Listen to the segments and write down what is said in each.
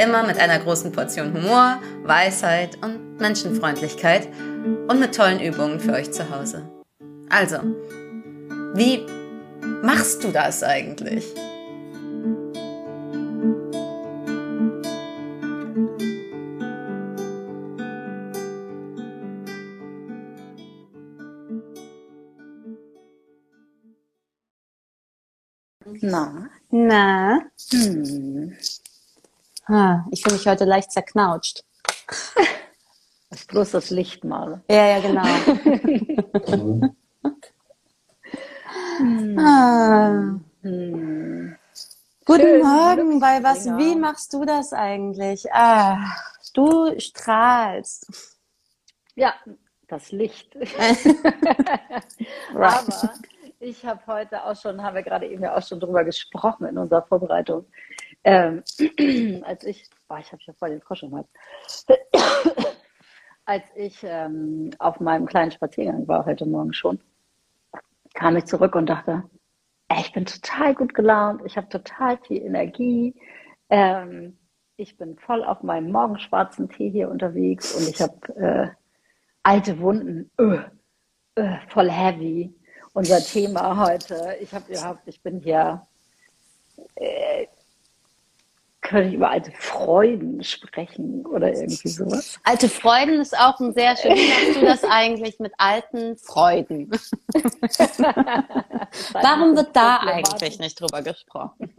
Immer mit einer großen Portion Humor, Weisheit und Menschenfreundlichkeit und mit tollen Übungen für euch zu Hause. Also, wie machst du das eigentlich? Na? Na? Hm. Ah, ich fühle mich heute leicht zerknautscht. Das ist bloß das Licht mal. Ja, ja, genau. ah. Hm. Guten Schön, Morgen, bei was, Glücksbringer. wie machst du das eigentlich? Ah, du strahlst. Ja, das Licht. Aber ich habe heute auch schon, haben wir gerade eben ja auch schon drüber gesprochen in unserer Vorbereitung. Ähm, als ich, boah, ich habe ja voll den Frosch Hals. Als ich ähm, auf meinem kleinen Spaziergang war heute Morgen schon, kam ich zurück und dachte, ey, ich bin total gut gelaunt, ich habe total viel Energie, ähm, ich bin voll auf meinem morgenschwarzen Tee hier unterwegs und ich habe äh, alte Wunden, öh, öh, voll heavy. Unser Thema heute, ich habe überhaupt, ich bin hier, äh, könnte ich über alte Freuden sprechen oder irgendwie sowas. Alte Freuden ist auch ein sehr schön. Wie machst du das eigentlich mit alten Freuden? Warum wird da eigentlich nicht drüber gesprochen?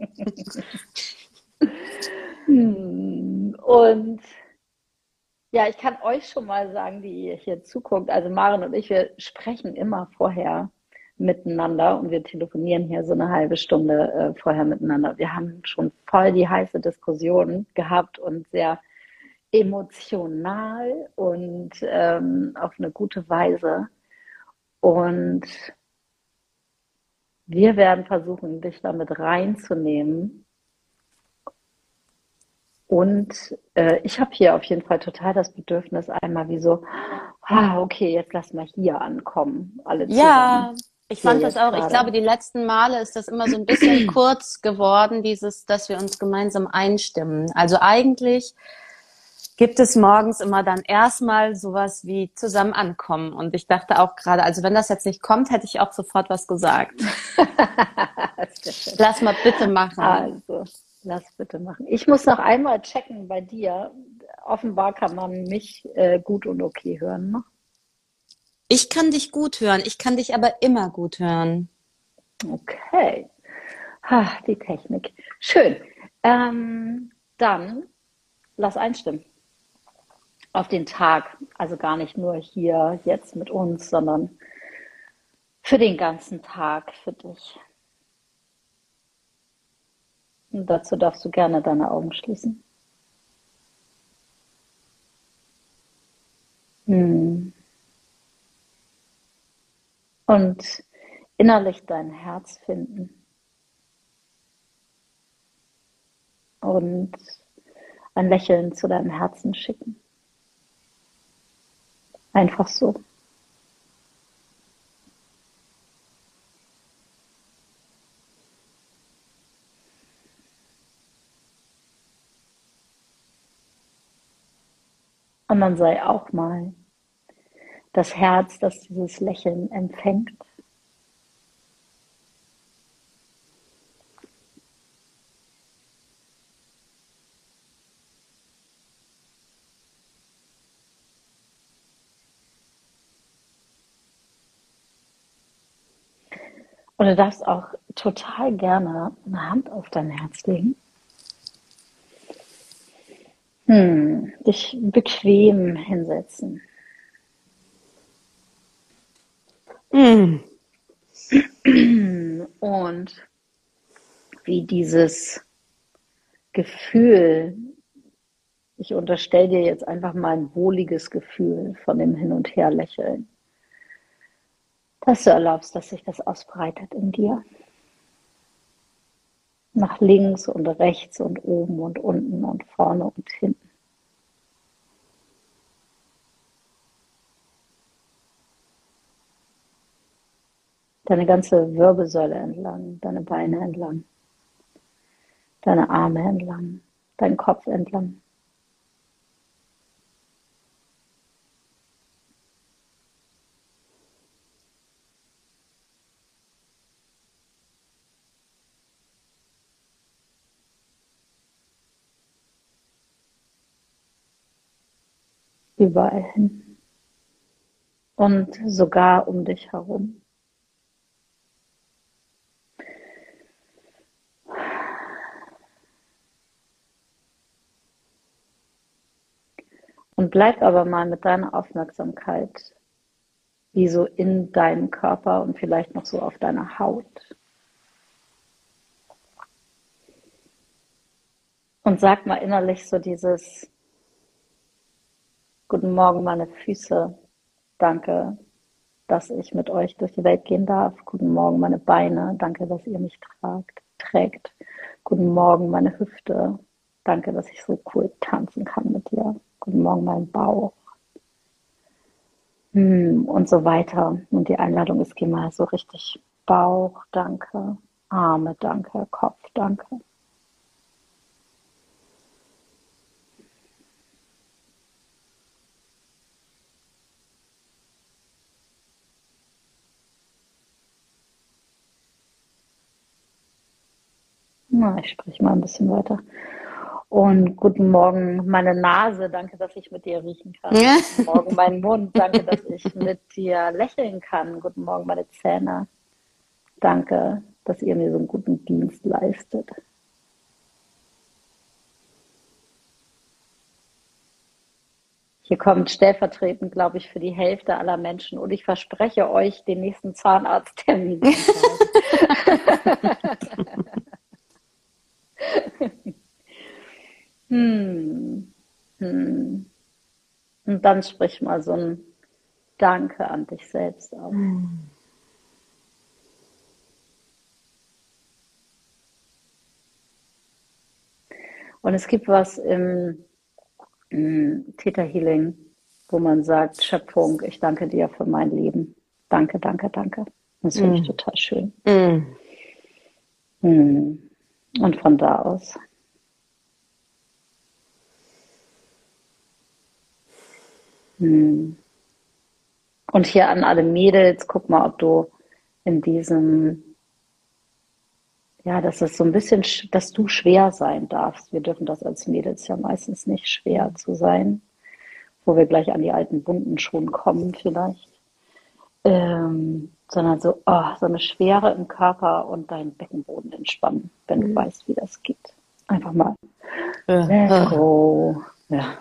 Hm, Und ja, ich kann euch schon mal sagen, die ihr hier zuguckt, also Maren und ich, wir sprechen immer vorher miteinander und wir telefonieren hier so eine halbe Stunde äh, vorher miteinander. Wir haben schon voll die heiße Diskussion gehabt und sehr emotional und ähm, auf eine gute Weise. Und wir werden versuchen, dich damit reinzunehmen. Und äh, ich habe hier auf jeden Fall total das Bedürfnis, einmal wie so, ah, okay, jetzt lass mal hier ankommen, alle Ja, zusammen. Ich fand das auch. Ich gerade. glaube, die letzten Male ist das immer so ein bisschen kurz geworden, dieses, dass wir uns gemeinsam einstimmen. Also eigentlich gibt es morgens immer dann erstmal sowas wie zusammen ankommen. Und ich dachte auch gerade, also wenn das jetzt nicht kommt, hätte ich auch sofort was gesagt. Lass mal bitte machen. Also, lass bitte machen. Ich muss noch einmal checken bei dir. Offenbar kann man mich äh, gut und okay hören. Ne? Ich kann dich gut hören. Ich kann dich aber immer gut hören. Okay. Ha, die Technik. Schön. Ähm, dann lass einstimmen auf den Tag. Also gar nicht nur hier jetzt mit uns, sondern für den ganzen Tag für dich. Und dazu darfst du gerne deine Augen schließen. Hm. Und innerlich dein Herz finden. Und ein Lächeln zu deinem Herzen schicken. Einfach so. Und dann sei auch mal das Herz, das dieses Lächeln empfängt. Und du darfst auch total gerne eine Hand auf dein Herz legen. Hm, dich bequem hinsetzen. Mm. Und wie dieses Gefühl ich unterstelle dir jetzt einfach mal ein wohliges Gefühl von dem Hin- und Herlächeln. Dass du erlaubst, dass sich das ausbreitet in dir. Nach links und rechts und oben und unten und vorne und hinten. Deine ganze Wirbelsäule entlang, deine Beine entlang, deine Arme entlang, deinen Kopf entlang. überall hin und sogar um dich herum. Und bleib aber mal mit deiner Aufmerksamkeit wie so in deinem Körper und vielleicht noch so auf deiner Haut. Und sag mal innerlich so dieses Guten Morgen, meine Füße. Danke, dass ich mit euch durch die Welt gehen darf. Guten Morgen, meine Beine. Danke, dass ihr mich tragt, trägt. Guten Morgen, meine Hüfte. Danke, dass ich so cool tanzen kann mit dir. Guten Morgen, mein Bauch. Hm, und so weiter. Und die Einladung ist, geh mal so richtig Bauch, danke. Arme, danke. Kopf, danke. Na, ich spreche mal ein bisschen weiter. Und guten Morgen, meine Nase, danke, dass ich mit dir riechen kann. Ja. Guten Morgen, mein Mund, danke, dass ich mit dir lächeln kann. Guten Morgen, meine Zähne. Danke, dass ihr mir so einen guten Dienst leistet. Hier kommt stellvertretend, glaube ich, für die Hälfte aller Menschen. Und ich verspreche euch den nächsten Zahnarzttermin. hm. Hm. Und dann sprich mal so ein Danke an dich selbst aus. Hm. Und es gibt was im, im Theta Healing, wo man sagt, Schöpfung, ich danke dir für mein Leben. Danke, danke, danke. Das finde mm. ich total schön. Mm. Mm. Und von da aus. Hm. Und hier an alle Mädels, guck mal, ob du in diesem, ja, dass es so ein bisschen, dass du schwer sein darfst. Wir dürfen das als Mädels ja meistens nicht schwer zu sein, wo wir gleich an die alten Wunden schon kommen vielleicht. Ähm, sondern so, oh, so eine Schwere im Körper und deinen Beckenboden entspannen, wenn mhm. du weißt, wie das geht. Einfach mal. Ja. Let go. Ja.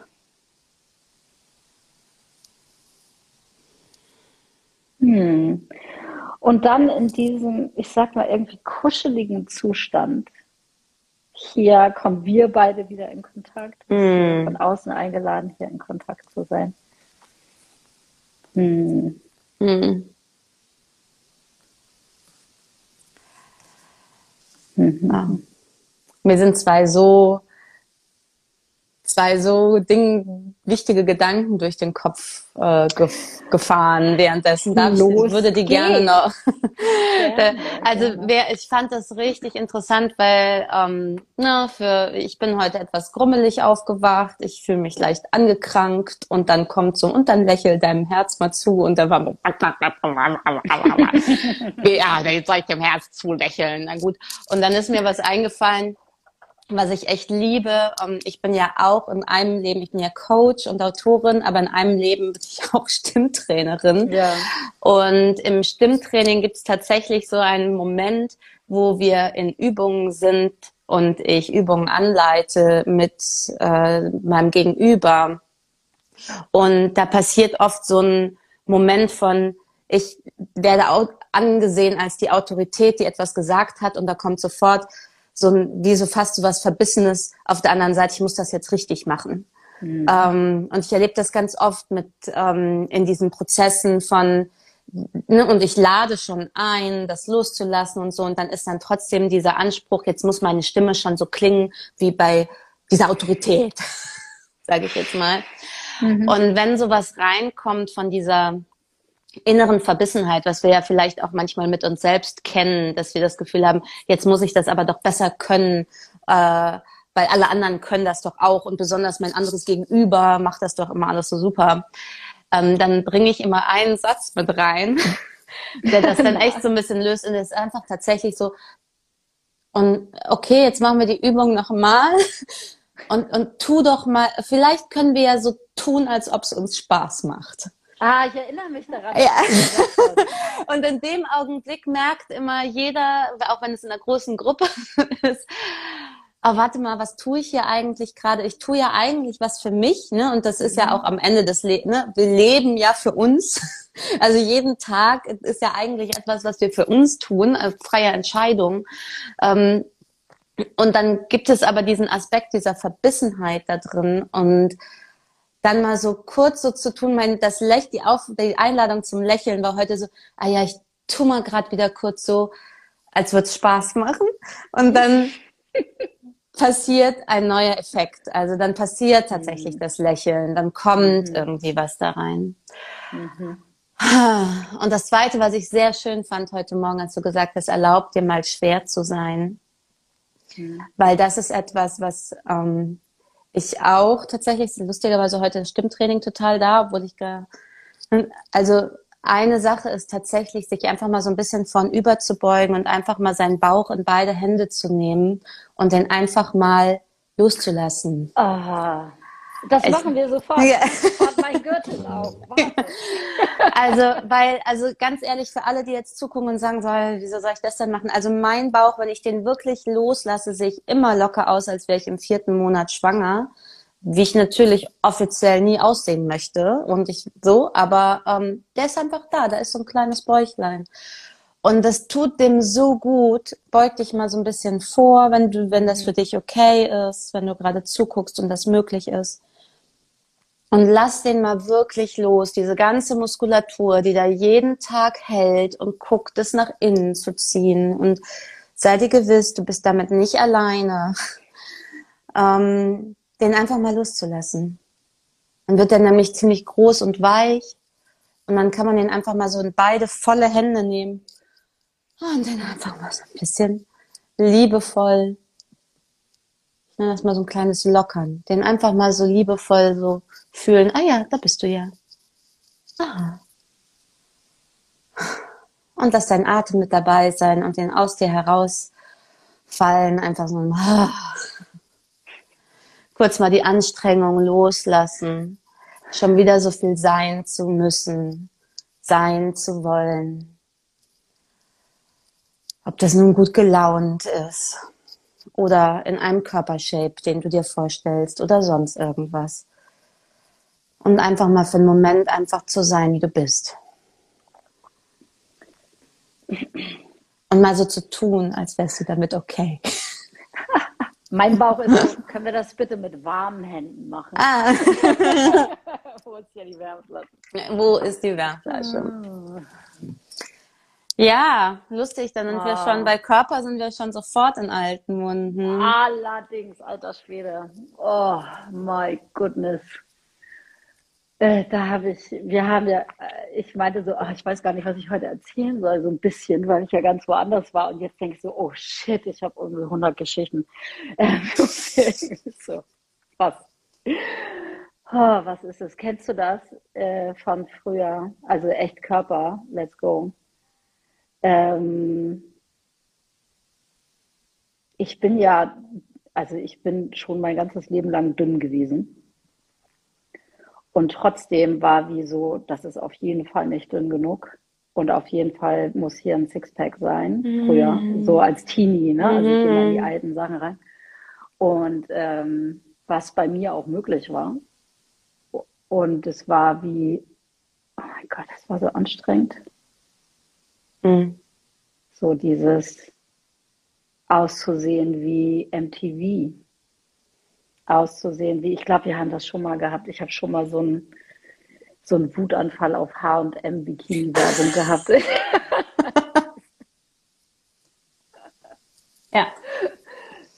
Hm. Und dann in diesem, ich sag mal, irgendwie kuscheligen Zustand, hier kommen wir beide wieder in Kontakt, mm. von außen eingeladen, hier in Kontakt zu sein. Hm. Mm. Mhm. Mir sind zwei so zwei so Ding, wichtige Gedanken durch den Kopf äh, gef gefahren währenddessen. Darf Los ich würde die geht's. gerne noch. Gerne, also wer, ich fand das richtig interessant, weil ähm, na, für ich bin heute etwas grummelig aufgewacht, ich fühle mich leicht angekrankt und dann kommt so und dann lächelt deinem Herz mal zu und dann war ja, jetzt soll ich dem Herz zulächeln. Na gut. Und dann ist mir was eingefallen was ich echt liebe. Ähm, ich bin ja auch in einem Leben, ich bin ja Coach und Autorin, aber in einem Leben bin ich auch Stimmtrainerin. Ja. Und im Stimmtraining gibt es tatsächlich so einen Moment, wo wir in Übungen sind und ich Übungen anleite mit äh, meinem Gegenüber. Und da passiert oft so ein Moment von, ich werde auch angesehen als die Autorität, die etwas gesagt hat und da kommt sofort so ein, wie so fast so was Verbissenes auf der anderen Seite, ich muss das jetzt richtig machen. Mhm. Ähm, und ich erlebe das ganz oft mit ähm, in diesen Prozessen von ne, und ich lade schon ein, das loszulassen und so und dann ist dann trotzdem dieser Anspruch, jetzt muss meine Stimme schon so klingen wie bei dieser Autorität, sage ich jetzt mal. Mhm. Und wenn sowas reinkommt von dieser inneren Verbissenheit, was wir ja vielleicht auch manchmal mit uns selbst kennen, dass wir das Gefühl haben, jetzt muss ich das aber doch besser können, äh, weil alle anderen können das doch auch und besonders mein anderes Gegenüber macht das doch immer alles so super. Ähm, dann bringe ich immer einen Satz mit rein, der das dann echt so ein bisschen löst und ist einfach tatsächlich so, und okay, jetzt machen wir die Übung nochmal und, und tu doch mal, vielleicht können wir ja so tun, als ob es uns Spaß macht. Ah, ich erinnere mich daran. Ja. Und in dem Augenblick merkt immer jeder, auch wenn es in einer großen Gruppe ist, aber warte mal, was tue ich hier eigentlich gerade? Ich tue ja eigentlich was für mich, ne? Und das ist ja mhm. auch am Ende des Lebens, ne? Wir leben ja für uns. Also jeden Tag ist ja eigentlich etwas, was wir für uns tun, also freie Entscheidung. Ähm, und dann gibt es aber diesen Aspekt dieser Verbissenheit da drin und dann mal so kurz so zu tun, mein, das Lech, die, Auf die Einladung zum Lächeln war heute so, ah ja, ich tu mal gerade wieder kurz so, als würde es Spaß machen. Und dann passiert ein neuer Effekt. Also dann passiert tatsächlich mhm. das Lächeln, dann kommt mhm. irgendwie was da rein. Mhm. Und das Zweite, was ich sehr schön fand heute Morgen, als du gesagt hast, erlaubt dir mal schwer zu sein. Mhm. Weil das ist etwas, was ähm, ich auch tatsächlich, lustigerweise heute Stimmtraining total da, obwohl ich gar, also eine Sache ist tatsächlich, sich einfach mal so ein bisschen von überzubeugen und einfach mal seinen Bauch in beide Hände zu nehmen und den einfach mal loszulassen. Aha. Das ich, machen wir sofort. Ja. Sofort mein Gürtel auf. also, weil, also ganz ehrlich, für alle, die jetzt zugucken und sagen, soll, wieso soll ich das denn machen? Also mein Bauch, wenn ich den wirklich loslasse, sehe ich immer locker aus, als wäre ich im vierten Monat schwanger. Wie ich natürlich offiziell nie aussehen möchte. Und ich so, aber ähm, der ist einfach da, da ist so ein kleines Bäuchlein. Und das tut dem so gut. Beug dich mal so ein bisschen vor, wenn du, wenn das für dich okay ist, wenn du gerade zuguckst und das möglich ist. Und lass den mal wirklich los, diese ganze Muskulatur, die da jeden Tag hält und guckt, es nach innen zu ziehen. Und sei dir gewiss, du bist damit nicht alleine. Ähm, den einfach mal loszulassen. Dann wird er nämlich ziemlich groß und weich. Und dann kann man den einfach mal so in beide volle Hände nehmen. Und den einfach mal so ein bisschen liebevoll. Ich nenne das mal so ein kleines Lockern. Den einfach mal so liebevoll so fühlen, ah ja, da bist du ja. Aha. Und lass dein Atem mit dabei sein und den aus dir herausfallen, einfach so ah. kurz mal die Anstrengung loslassen, schon wieder so viel sein zu müssen, sein zu wollen. Ob das nun gut gelaunt ist oder in einem Körpershape, den du dir vorstellst oder sonst irgendwas und einfach mal für einen Moment einfach zu sein, wie du bist. Und mal so zu tun, als wärst du damit okay. Mein Bauch ist, können wir das bitte mit warmen Händen machen? Ah. Wo ist hier die Wärmflasche? Wo ist die Wärmflasche? Ja, lustig, dann sind ah. wir schon, bei Körper sind wir schon sofort in alten Wunden. Allerdings, alter Schwede. Oh my goodness. Äh, da habe ich, wir haben ja, äh, ich meinte so, ach, ich weiß gar nicht, was ich heute erzählen soll, so ein bisschen, weil ich ja ganz woanders war und jetzt denke ich so, oh shit, ich habe irgendwie 100 Geschichten. Ähm, so, was? Oh, was ist es? Kennst du das äh, von früher? Also echt Körper, let's go. Ähm, ich bin ja, also ich bin schon mein ganzes Leben lang dünn gewesen. Und trotzdem war wie so, das ist auf jeden Fall nicht dünn genug. Und auf jeden Fall muss hier ein Sixpack sein. Mm. Früher, so als Teenie, ne? Also ich gehe mal in die mhm. alten Sachen rein. Und ähm, was bei mir auch möglich war. Und es war wie, oh mein Gott, das war so anstrengend. Mm. So dieses auszusehen wie MTV. Auszusehen, wie ich glaube, wir haben das schon mal gehabt. Ich habe schon mal so einen so einen Wutanfall auf H&M Bikini Werbung gehabt. ja.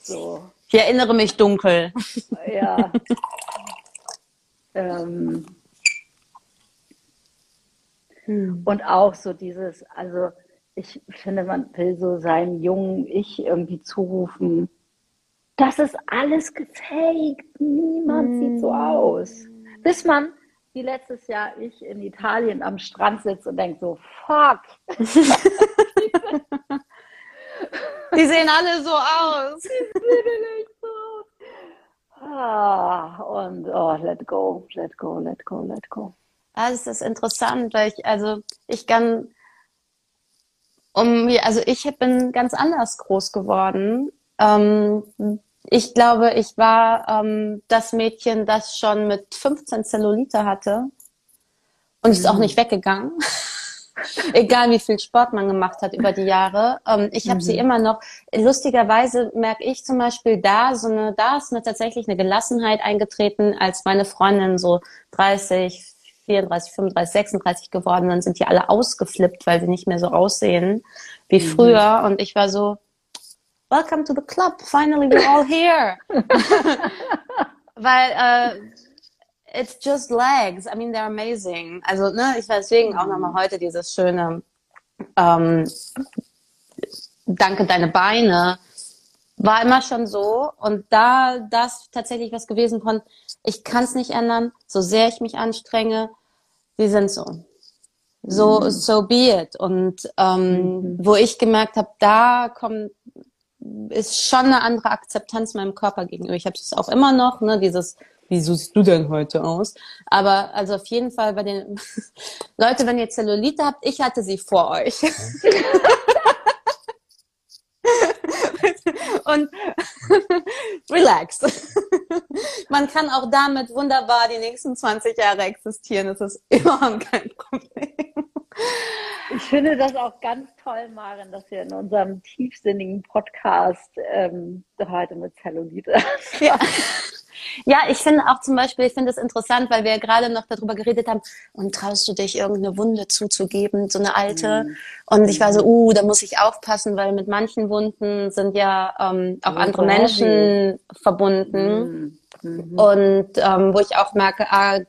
So. Ich erinnere mich dunkel. Ja. ähm. hm. Und auch so dieses, also ich finde, man will so seinem jungen Ich irgendwie zurufen, das ist alles gefaked, niemand hm. sieht so aus. Bis man, wie letztes Jahr ich in Italien am Strand sitze und denke so, fuck. Die sehen alle so aus. Ah, und oh, let go, let go, let go, let go. Das ist interessant, weil ich, also ich kann um, also ich bin ganz anders groß geworden. Ähm, ich glaube, ich war ähm, das Mädchen, das schon mit 15 Zellulite hatte und ist auch mhm. nicht weggegangen. Egal wie viel Sport man gemacht hat über die Jahre. Ähm, ich habe mhm. sie immer noch. Lustigerweise merke ich zum Beispiel da so eine, da ist eine tatsächlich eine Gelassenheit eingetreten, als meine Freundin so 30, 34, 35, 36 geworden dann sind die alle ausgeflippt, weil sie nicht mehr so aussehen wie mhm. früher. Und ich war so, welcome to the club, finally we're all here. weil äh, it's just legs. I mean, they're amazing. Also, ne, ich war deswegen auch nochmal heute dieses schöne ähm, Danke deine Beine war immer schon so und da das tatsächlich was gewesen von, ich kann es nicht ändern, so sehr ich mich anstrenge, sie sind so. So, mhm. so be it. Und ähm, mhm. wo ich gemerkt habe, da kommt, ist schon eine andere Akzeptanz meinem Körper gegenüber. Ich habe es auch immer noch, ne, dieses, wie siehst du denn heute aus? Aber also auf jeden Fall bei den Leute, wenn ihr Zellulite habt, ich hatte sie vor euch. und relax. Man kann auch damit wunderbar die nächsten 20 Jahre existieren. Das ist überhaupt kein Problem. Ich finde das auch ganz toll, Maren, dass wir in unserem tiefsinnigen Podcast ähm, heute mit Zellulite. Ja. Ja, ich finde auch zum Beispiel, ich finde es interessant, weil wir ja gerade noch darüber geredet haben, und traust du dich irgendeine Wunde zuzugeben, so eine alte? Mhm. Und ich war so, uh, da muss ich aufpassen, weil mit manchen Wunden sind ja ähm, auch andere Menschen verbunden. Mhm. Mhm. Und ähm, wo ich auch merke, ah,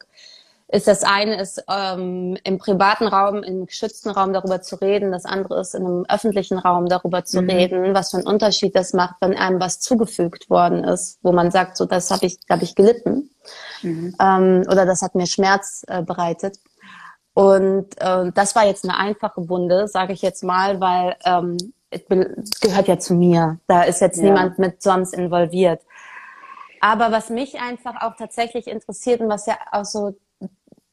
ist das eine ist ähm, im privaten Raum, im geschützten Raum darüber zu reden, das andere ist in einem öffentlichen Raum darüber zu mhm. reden, was für einen Unterschied das macht, wenn einem was zugefügt worden ist, wo man sagt, so das habe ich, habe ich gelitten mhm. ähm, oder das hat mir Schmerz äh, bereitet. Und äh, das war jetzt eine einfache Wunde, sage ich jetzt mal, weil ähm, es gehört ja zu mir. Da ist jetzt ja. niemand mit sonst involviert. Aber was mich einfach auch tatsächlich interessiert und was ja auch so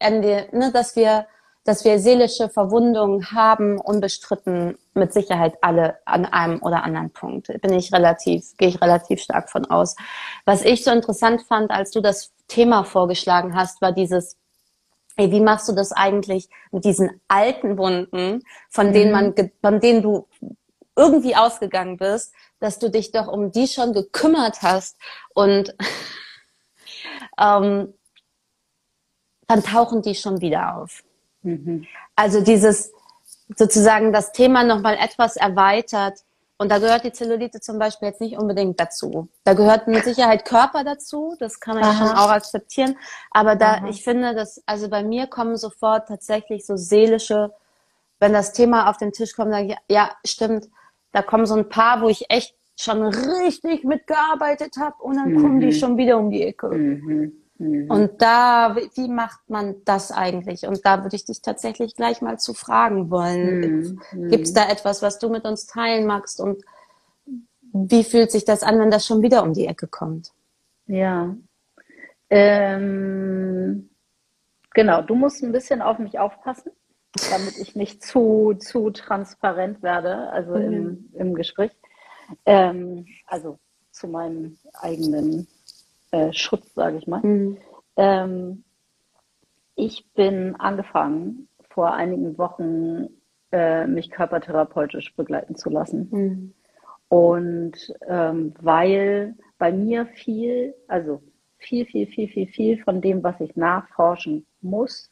Ende, ne, dass wir, dass wir seelische Verwundungen haben, unbestritten mit Sicherheit alle an einem oder anderen Punkt. Bin ich relativ, gehe ich relativ stark von aus. Was ich so interessant fand, als du das Thema vorgeschlagen hast, war dieses, ey, wie machst du das eigentlich mit diesen alten Wunden, von mhm. denen man, von denen du irgendwie ausgegangen bist, dass du dich doch um die schon gekümmert hast und ähm, dann tauchen die schon wieder auf. Mhm. Also dieses sozusagen das Thema nochmal etwas erweitert. Und da gehört die Zellulite zum Beispiel jetzt nicht unbedingt dazu. Da gehört mit Sicherheit Körper dazu, das kann man ja schon auch akzeptieren. Aber da, Aha. ich finde, dass, also bei mir kommen sofort tatsächlich so seelische, wenn das Thema auf den Tisch kommt, sage ich, ja, stimmt, da kommen so ein paar, wo ich echt schon richtig mitgearbeitet habe und dann mhm. kommen die mhm. schon wieder um die Ecke. Mhm. Mhm. Und da, wie macht man das eigentlich? Und da würde ich dich tatsächlich gleich mal zu fragen wollen. Mhm. Gibt es da etwas, was du mit uns teilen magst? Und wie fühlt sich das an, wenn das schon wieder um die Ecke kommt? Ja. Ähm, genau, du musst ein bisschen auf mich aufpassen, damit ich nicht zu, zu transparent werde, also mhm. im, im Gespräch. Ähm, also zu meinem eigenen äh, Schutz, sage ich mal. Mhm. Ähm, ich bin angefangen, vor einigen Wochen äh, mich körpertherapeutisch begleiten zu lassen. Mhm. Und ähm, weil bei mir viel, also viel, viel, viel, viel, viel von dem, was ich nachforschen muss,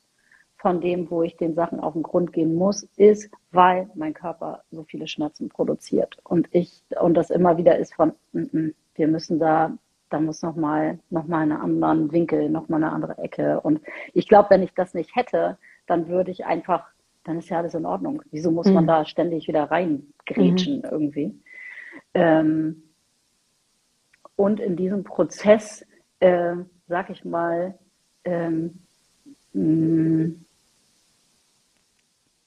von dem, wo ich den Sachen auf den Grund gehen muss, ist, weil mein Körper so viele Schmerzen produziert. Und ich, und das immer wieder ist von, mm -mm, wir müssen da, da muss nochmal, noch mal einen anderen Winkel, nochmal eine andere Ecke. Und ich glaube, wenn ich das nicht hätte, dann würde ich einfach, dann ist ja alles in Ordnung. Wieso muss mhm. man da ständig wieder reingrätschen mhm. irgendwie? Ähm, und in diesem Prozess, äh, sag ich mal, ähm, mh, mm,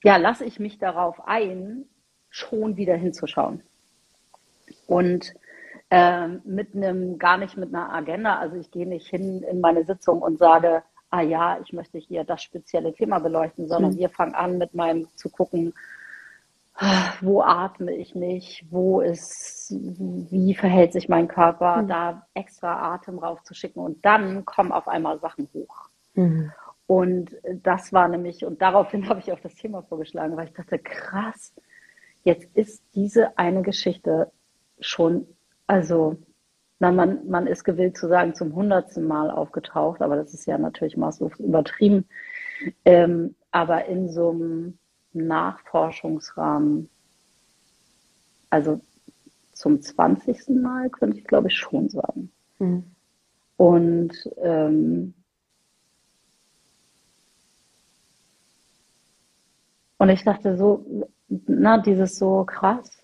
ja, lasse ich mich darauf ein, schon wieder hinzuschauen. Und äh, mit einem, gar nicht mit einer Agenda, also ich gehe nicht hin in meine Sitzung und sage, ah ja, ich möchte hier das spezielle Thema beleuchten, sondern mhm. wir fangen an mit meinem zu gucken, wo atme ich nicht, wo ist, wie verhält sich mein Körper, mhm. da extra Atem raufzuschicken und dann kommen auf einmal Sachen hoch. Mhm. Und das war nämlich, und daraufhin habe ich auch das Thema vorgeschlagen, weil ich dachte, krass, jetzt ist diese eine Geschichte schon, also, na, man, man ist gewillt zu sagen, zum hundertsten Mal aufgetaucht, aber das ist ja natürlich maßlos übertrieben. Ähm, aber in so einem Nachforschungsrahmen, also zum 20. Mal könnte ich glaube ich schon sagen. Mhm. Und ähm, Und ich dachte so, na, dieses so krass,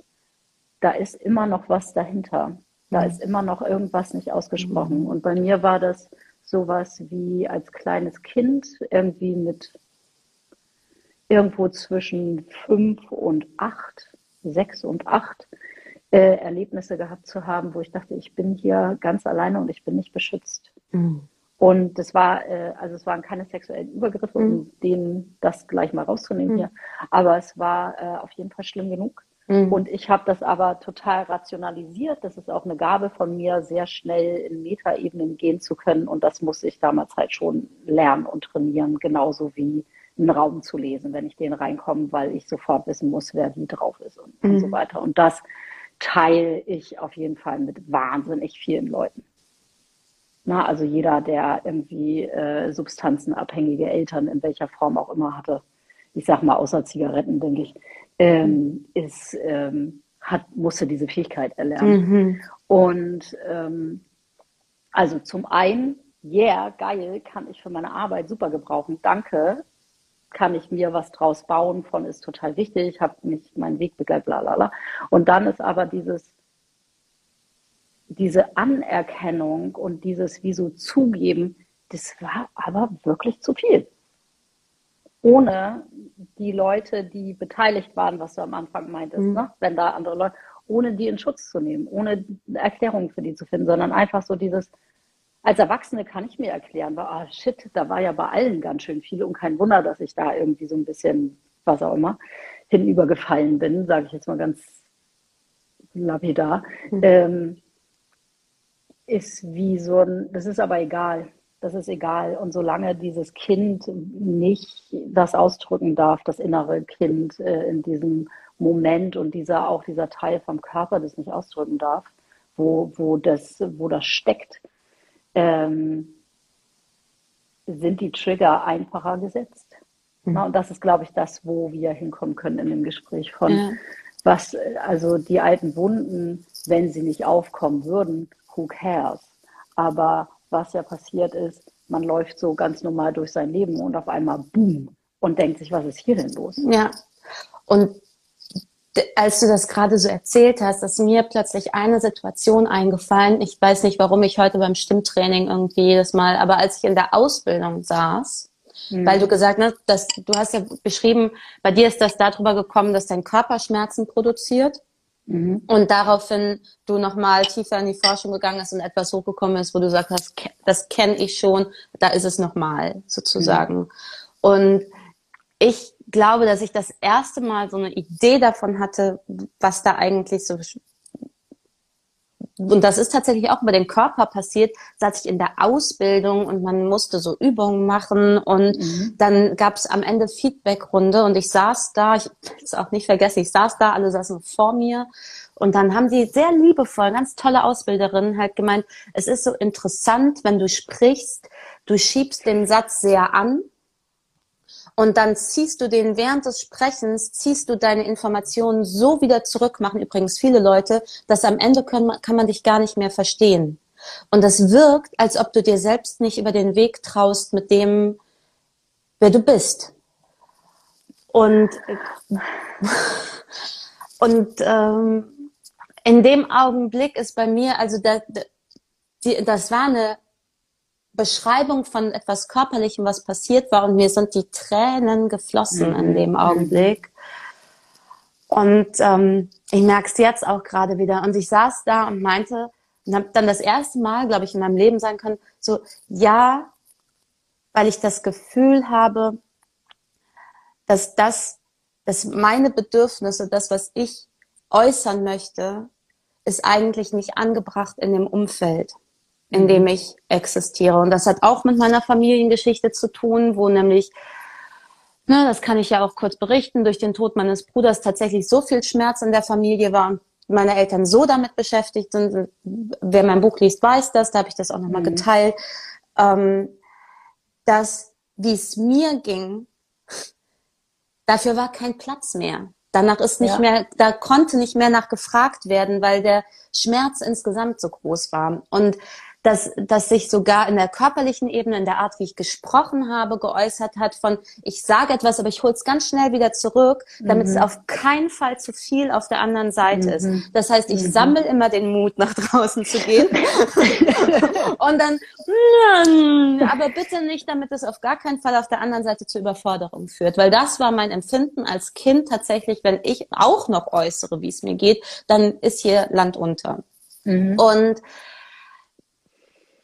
da ist immer noch was dahinter. Da ist immer noch irgendwas nicht ausgesprochen. Und bei mir war das sowas wie als kleines Kind irgendwie mit irgendwo zwischen fünf und acht, sechs und acht äh, Erlebnisse gehabt zu haben, wo ich dachte, ich bin hier ganz alleine und ich bin nicht beschützt. Mhm. Und das war, äh, also es waren keine sexuellen Übergriffe, um mhm. denen das gleich mal rauszunehmen mhm. hier. Aber es war äh, auf jeden Fall schlimm genug. Mhm. Und ich habe das aber total rationalisiert. Das ist auch eine Gabe von mir, sehr schnell in Metaebenen gehen zu können. Und das muss ich damals halt schon lernen und trainieren, genauso wie einen Raum zu lesen, wenn ich den reinkomme, weil ich sofort wissen muss, wer wie drauf ist und, und so mhm. weiter. Und das teile ich auf jeden Fall mit wahnsinnig vielen Leuten. Na, also jeder, der irgendwie äh, substanzenabhängige Eltern in welcher Form auch immer hatte, ich sag mal außer Zigaretten, denke ich, ähm, ist, ähm, hat, musste diese Fähigkeit erlernen. Mhm. Und ähm, also zum einen, yeah, geil, kann ich für meine Arbeit super gebrauchen. Danke, kann ich mir was draus bauen von, ist total wichtig, habe mich meinen Weg begleitet, bla bla bla. Und dann ist aber dieses, diese Anerkennung und dieses wie so zugeben, das war aber wirklich zu viel. Ohne die Leute, die beteiligt waren, was du am Anfang meintest, mhm. ne? wenn da andere Leute, ohne die in Schutz zu nehmen, ohne Erklärung für die zu finden, sondern einfach so dieses, als Erwachsene kann ich mir erklären, war, ah shit, da war ja bei allen ganz schön viel und kein Wunder, dass ich da irgendwie so ein bisschen, was auch immer, hinübergefallen bin, sage ich jetzt mal ganz lapidar. Mhm. Ähm, ist wie so ein, das ist aber egal. Das ist egal. Und solange dieses Kind nicht das ausdrücken darf, das innere Kind äh, in diesem Moment und dieser auch dieser Teil vom Körper das nicht ausdrücken darf, wo, wo, das, wo das steckt, ähm, sind die Trigger einfacher gesetzt. Mhm. Na, und das ist, glaube ich, das, wo wir hinkommen können in dem Gespräch von, ja. was, also die alten Wunden, wenn sie nicht aufkommen würden, who cares? Aber was ja passiert ist, man läuft so ganz normal durch sein Leben und auf einmal boom und denkt sich, was ist hier denn los? Ja. Und als du das gerade so erzählt hast, ist mir plötzlich eine Situation eingefallen. Ich weiß nicht, warum ich heute beim Stimmtraining irgendwie jedes Mal, aber als ich in der Ausbildung saß, mhm. weil du gesagt hast, dass du hast ja beschrieben, bei dir ist das darüber gekommen, dass dein Körper Schmerzen produziert. Mhm. Und daraufhin du nochmal tiefer in die Forschung gegangen bist und etwas hochgekommen ist, wo du sagst, das, das kenne ich schon, da ist es nochmal sozusagen. Mhm. Und ich glaube, dass ich das erste Mal so eine Idee davon hatte, was da eigentlich so und das ist tatsächlich auch über den Körper passiert, saß ich in der Ausbildung und man musste so Übungen machen. Und mhm. dann gab es am Ende Feedbackrunde und ich saß da, ich es auch nicht vergessen, ich saß da, alle saßen vor mir. Und dann haben die sehr liebevoll, ganz tolle Ausbilderinnen halt gemeint, es ist so interessant, wenn du sprichst, du schiebst den Satz sehr an und dann ziehst du den während des Sprechens, ziehst du deine Informationen so wieder zurück, machen übrigens viele Leute, dass am Ende können, kann man dich gar nicht mehr verstehen. Und das wirkt, als ob du dir selbst nicht über den Weg traust mit dem, wer du bist. Und, und ähm, in dem Augenblick ist bei mir, also da, die, das war eine Beschreibung von etwas Körperlichem, was passiert war und mir sind die Tränen geflossen mhm. in dem Augenblick. Und ähm, ich merke es jetzt auch gerade wieder. Und ich saß da und meinte, und habe dann das erste Mal, glaube ich, in meinem Leben sagen können, so, ja, weil ich das Gefühl habe, dass das, dass meine Bedürfnisse, das, was ich äußern möchte, ist eigentlich nicht angebracht in dem Umfeld in dem mhm. ich existiere. Und das hat auch mit meiner Familiengeschichte zu tun, wo nämlich, ne, das kann ich ja auch kurz berichten, durch den Tod meines Bruders tatsächlich so viel Schmerz in der Familie war und meine Eltern so damit beschäftigt sind. Wer mein Buch liest, weiß das, da habe ich das auch nochmal mhm. geteilt, ähm, dass wie es mir ging, dafür war kein Platz mehr. Danach ist nicht ja. mehr, da konnte nicht mehr nachgefragt werden, weil der Schmerz insgesamt so groß war. Und dass, dass sich sogar in der körperlichen Ebene, in der Art, wie ich gesprochen habe, geäußert hat von, ich sage etwas, aber ich hole es ganz schnell wieder zurück, damit mhm. es auf keinen Fall zu viel auf der anderen Seite mhm. ist. Das heißt, ich mhm. sammle immer den Mut, nach draußen zu gehen. und dann, aber bitte nicht, damit es auf gar keinen Fall auf der anderen Seite zur Überforderung führt. Weil das war mein Empfinden als Kind tatsächlich, wenn ich auch noch äußere, wie es mir geht, dann ist hier Land unter. Mhm. Und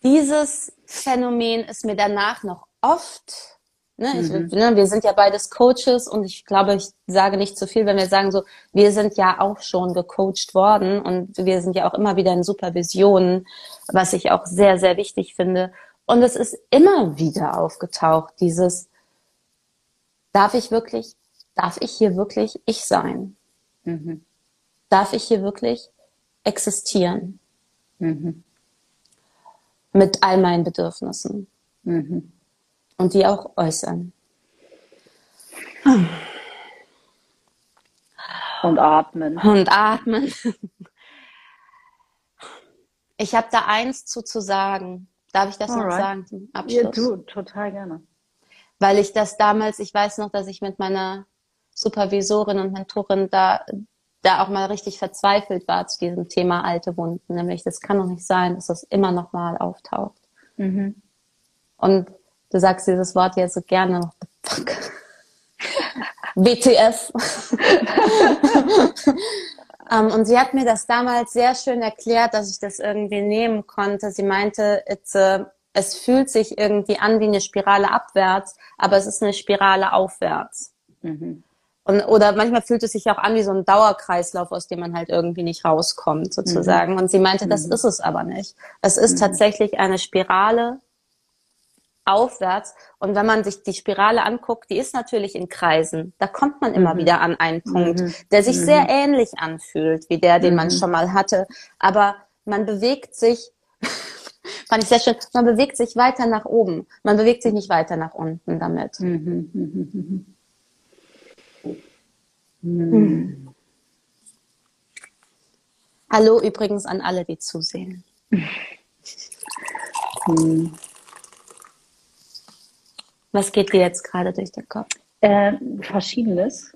dieses Phänomen ist mir danach noch oft, ne, ich, mhm. ne, wir sind ja beides Coaches und ich glaube, ich sage nicht zu viel, wenn wir sagen so, wir sind ja auch schon gecoacht worden und wir sind ja auch immer wieder in Supervisionen, was ich auch sehr, sehr wichtig finde. Und es ist immer wieder aufgetaucht, dieses, darf ich wirklich, darf ich hier wirklich ich sein? Mhm. Darf ich hier wirklich existieren? Mhm mit all meinen Bedürfnissen. Mhm. Und die auch äußern. Und atmen. Und atmen. Ich habe da eins zu, zu sagen. Darf ich das Alright. noch sagen zum Abschluss? Ja, du, total gerne. Weil ich das damals, ich weiß noch, dass ich mit meiner Supervisorin und Mentorin da da auch mal richtig verzweifelt war zu diesem Thema alte Wunden. Nämlich, das kann doch nicht sein, dass das immer noch mal auftaucht. Mhm. Und du sagst dieses Wort ja so gerne noch. Fuck. WTF. um, ähm, und sie hat mir das damals sehr schön erklärt, dass ich das irgendwie nehmen konnte. Sie meinte, a, es fühlt sich irgendwie an wie eine Spirale abwärts, aber es ist eine Spirale aufwärts. Mhm. Und, oder manchmal fühlt es sich auch an wie so ein Dauerkreislauf, aus dem man halt irgendwie nicht rauskommt, sozusagen. Mhm. Und sie meinte, das mhm. ist es aber nicht. Es ist mhm. tatsächlich eine Spirale aufwärts. Und wenn man sich die Spirale anguckt, die ist natürlich in Kreisen. Da kommt man immer mhm. wieder an einen Punkt, mhm. der sich sehr mhm. ähnlich anfühlt, wie der, den man schon mal hatte. Aber man bewegt sich, fand ich sehr schön, man bewegt sich weiter nach oben. Man bewegt sich nicht weiter nach unten damit. Hm. Hallo übrigens an alle, die zusehen. Hm. Was geht dir jetzt gerade durch den Kopf? Äh, verschiedenes.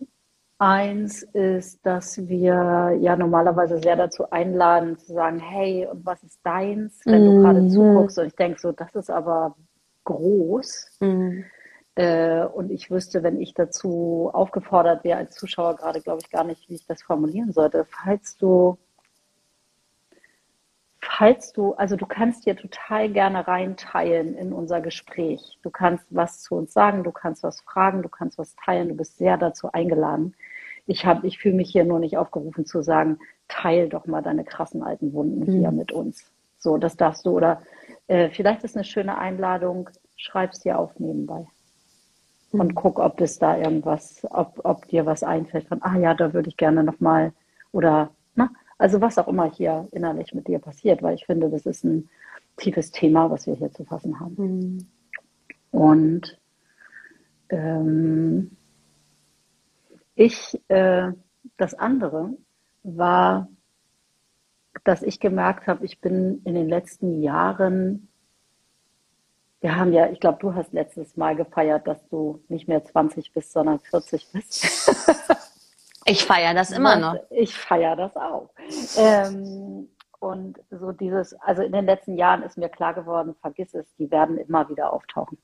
Eins ist, dass wir ja normalerweise sehr dazu einladen, zu sagen, hey, und was ist deins, wenn du gerade mhm. zuguckst? Und ich denke so, das ist aber groß. Mhm. Äh, und ich wüsste, wenn ich dazu aufgefordert wäre als Zuschauer, gerade glaube ich gar nicht, wie ich das formulieren sollte. Falls du, falls du, also du kannst dir total gerne reinteilen in unser Gespräch. Du kannst was zu uns sagen, du kannst was fragen, du kannst was teilen, du bist sehr dazu eingeladen. Ich habe, ich fühle mich hier nur nicht aufgerufen zu sagen, teil doch mal deine krassen alten Wunden Mhm. hier mit uns. So, das darfst du. Oder äh, vielleicht ist eine schöne Einladung, schreib's dir auf nebenbei. Und guck, ob es da irgendwas, ob, ob dir was einfällt von, ah ja, da würde ich gerne nochmal oder, na, also was auch immer hier innerlich mit dir passiert, weil ich finde, das ist ein tiefes Thema, was wir hier zu fassen haben. Mhm. Und ähm, ich, äh, das andere war, dass ich gemerkt habe, ich bin in den letzten Jahren, wir haben ja, ich glaube, du hast letztes Mal gefeiert, dass du nicht mehr 20 bist, sondern 40 bist. Ich feiere das immer noch. Ich feiere das auch. Ähm, und so dieses, also in den letzten Jahren ist mir klar geworden, vergiss es, die werden immer wieder auftauchen.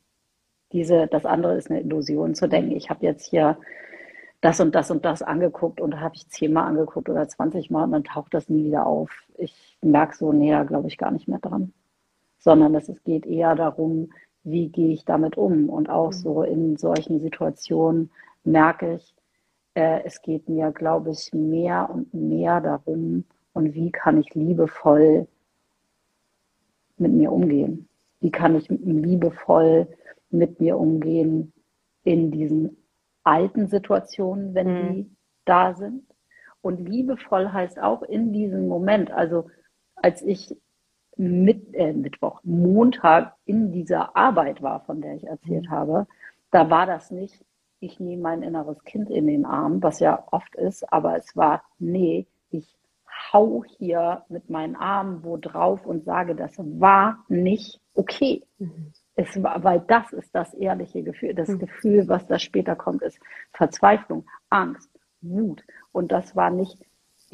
Diese, das andere ist eine Illusion zu denken, ich habe jetzt hier das und das und das angeguckt und habe ich zehnmal angeguckt oder 20 Mal und dann taucht das nie wieder auf. Ich merke so näher, glaube ich, gar nicht mehr dran. Sondern dass es geht eher darum, wie gehe ich damit um. Und auch so in solchen Situationen merke ich, äh, es geht mir, glaube ich, mehr und mehr darum, und wie kann ich liebevoll mit mir umgehen? Wie kann ich liebevoll mit mir umgehen in diesen alten Situationen, wenn Mhm. die da sind? Und liebevoll heißt auch in diesem Moment, also als ich mit, äh, Mittwoch, Montag in dieser Arbeit war, von der ich erzählt habe, da war das nicht, ich nehme mein inneres Kind in den Arm, was ja oft ist, aber es war, nee, ich hau hier mit meinen Armen wo drauf und sage, das war nicht okay. Es war, weil das ist das ehrliche Gefühl. Das Mhm. Gefühl, was da später kommt, ist Verzweiflung, Angst, Wut. Und das war nicht,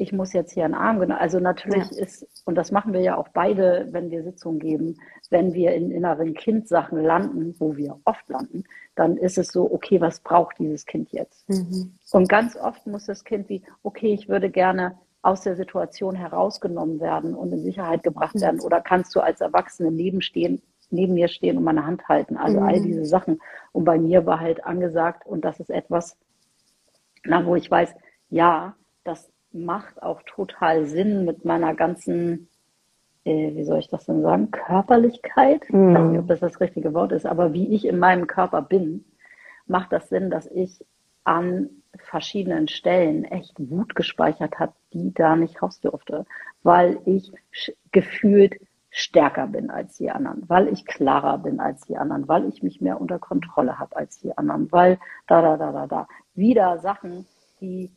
ich muss jetzt hier einen Arm genommen. Also natürlich Ja. ist, und das machen wir ja auch beide, wenn wir Sitzungen geben, wenn wir in inneren Kindsachen landen, wo wir oft landen, dann ist es so, okay, was braucht dieses Kind jetzt? Mhm. Und ganz oft muss das Kind wie, okay, ich würde gerne aus der Situation herausgenommen werden und in Sicherheit gebracht werden. Oder kannst du als Erwachsene neben, stehen, neben mir stehen und meine Hand halten? Also all Mhm. diese Sachen. Und bei mir war halt angesagt, und das ist etwas, na, wo ich weiß, ja, das macht auch total Sinn mit meiner ganzen, äh, wie soll ich das denn sagen, Körperlichkeit. Ich weiß nicht, ob das das richtige Wort ist, aber wie ich in meinem Körper bin, macht das Sinn, dass ich an verschiedenen Stellen echt Wut gespeichert habe, die da nicht raus durfte, weil ich gefühlt stärker bin als die anderen, weil ich klarer bin als die anderen, weil ich mich mehr unter Kontrolle habe als die anderen, weil da, da, da, da, da. Wieder Sachen, die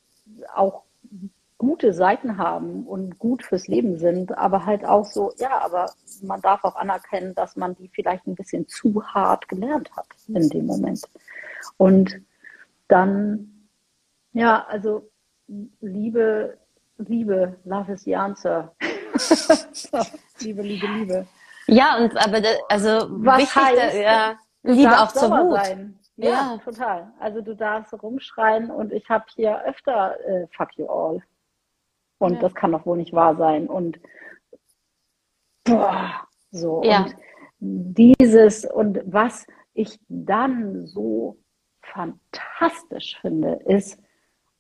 auch gute Seiten haben und gut fürs Leben sind, aber halt auch so, ja, aber man darf auch anerkennen, dass man die vielleicht ein bisschen zu hart gelernt hat in dem Moment. Und dann, ja, also Liebe, Liebe, love is the answer. Liebe, Liebe, Liebe. Ja, und aber da, also Was wichtig, heißt, da, ja, Liebe auch zur Wut. sein. Ja, Ja. total. Also du darfst rumschreien und ich habe hier öfter äh, fuck you all. Und Ja. das kann doch wohl nicht wahr sein. Und boah, so. Ja. Und dieses und was ich dann so fantastisch finde, ist,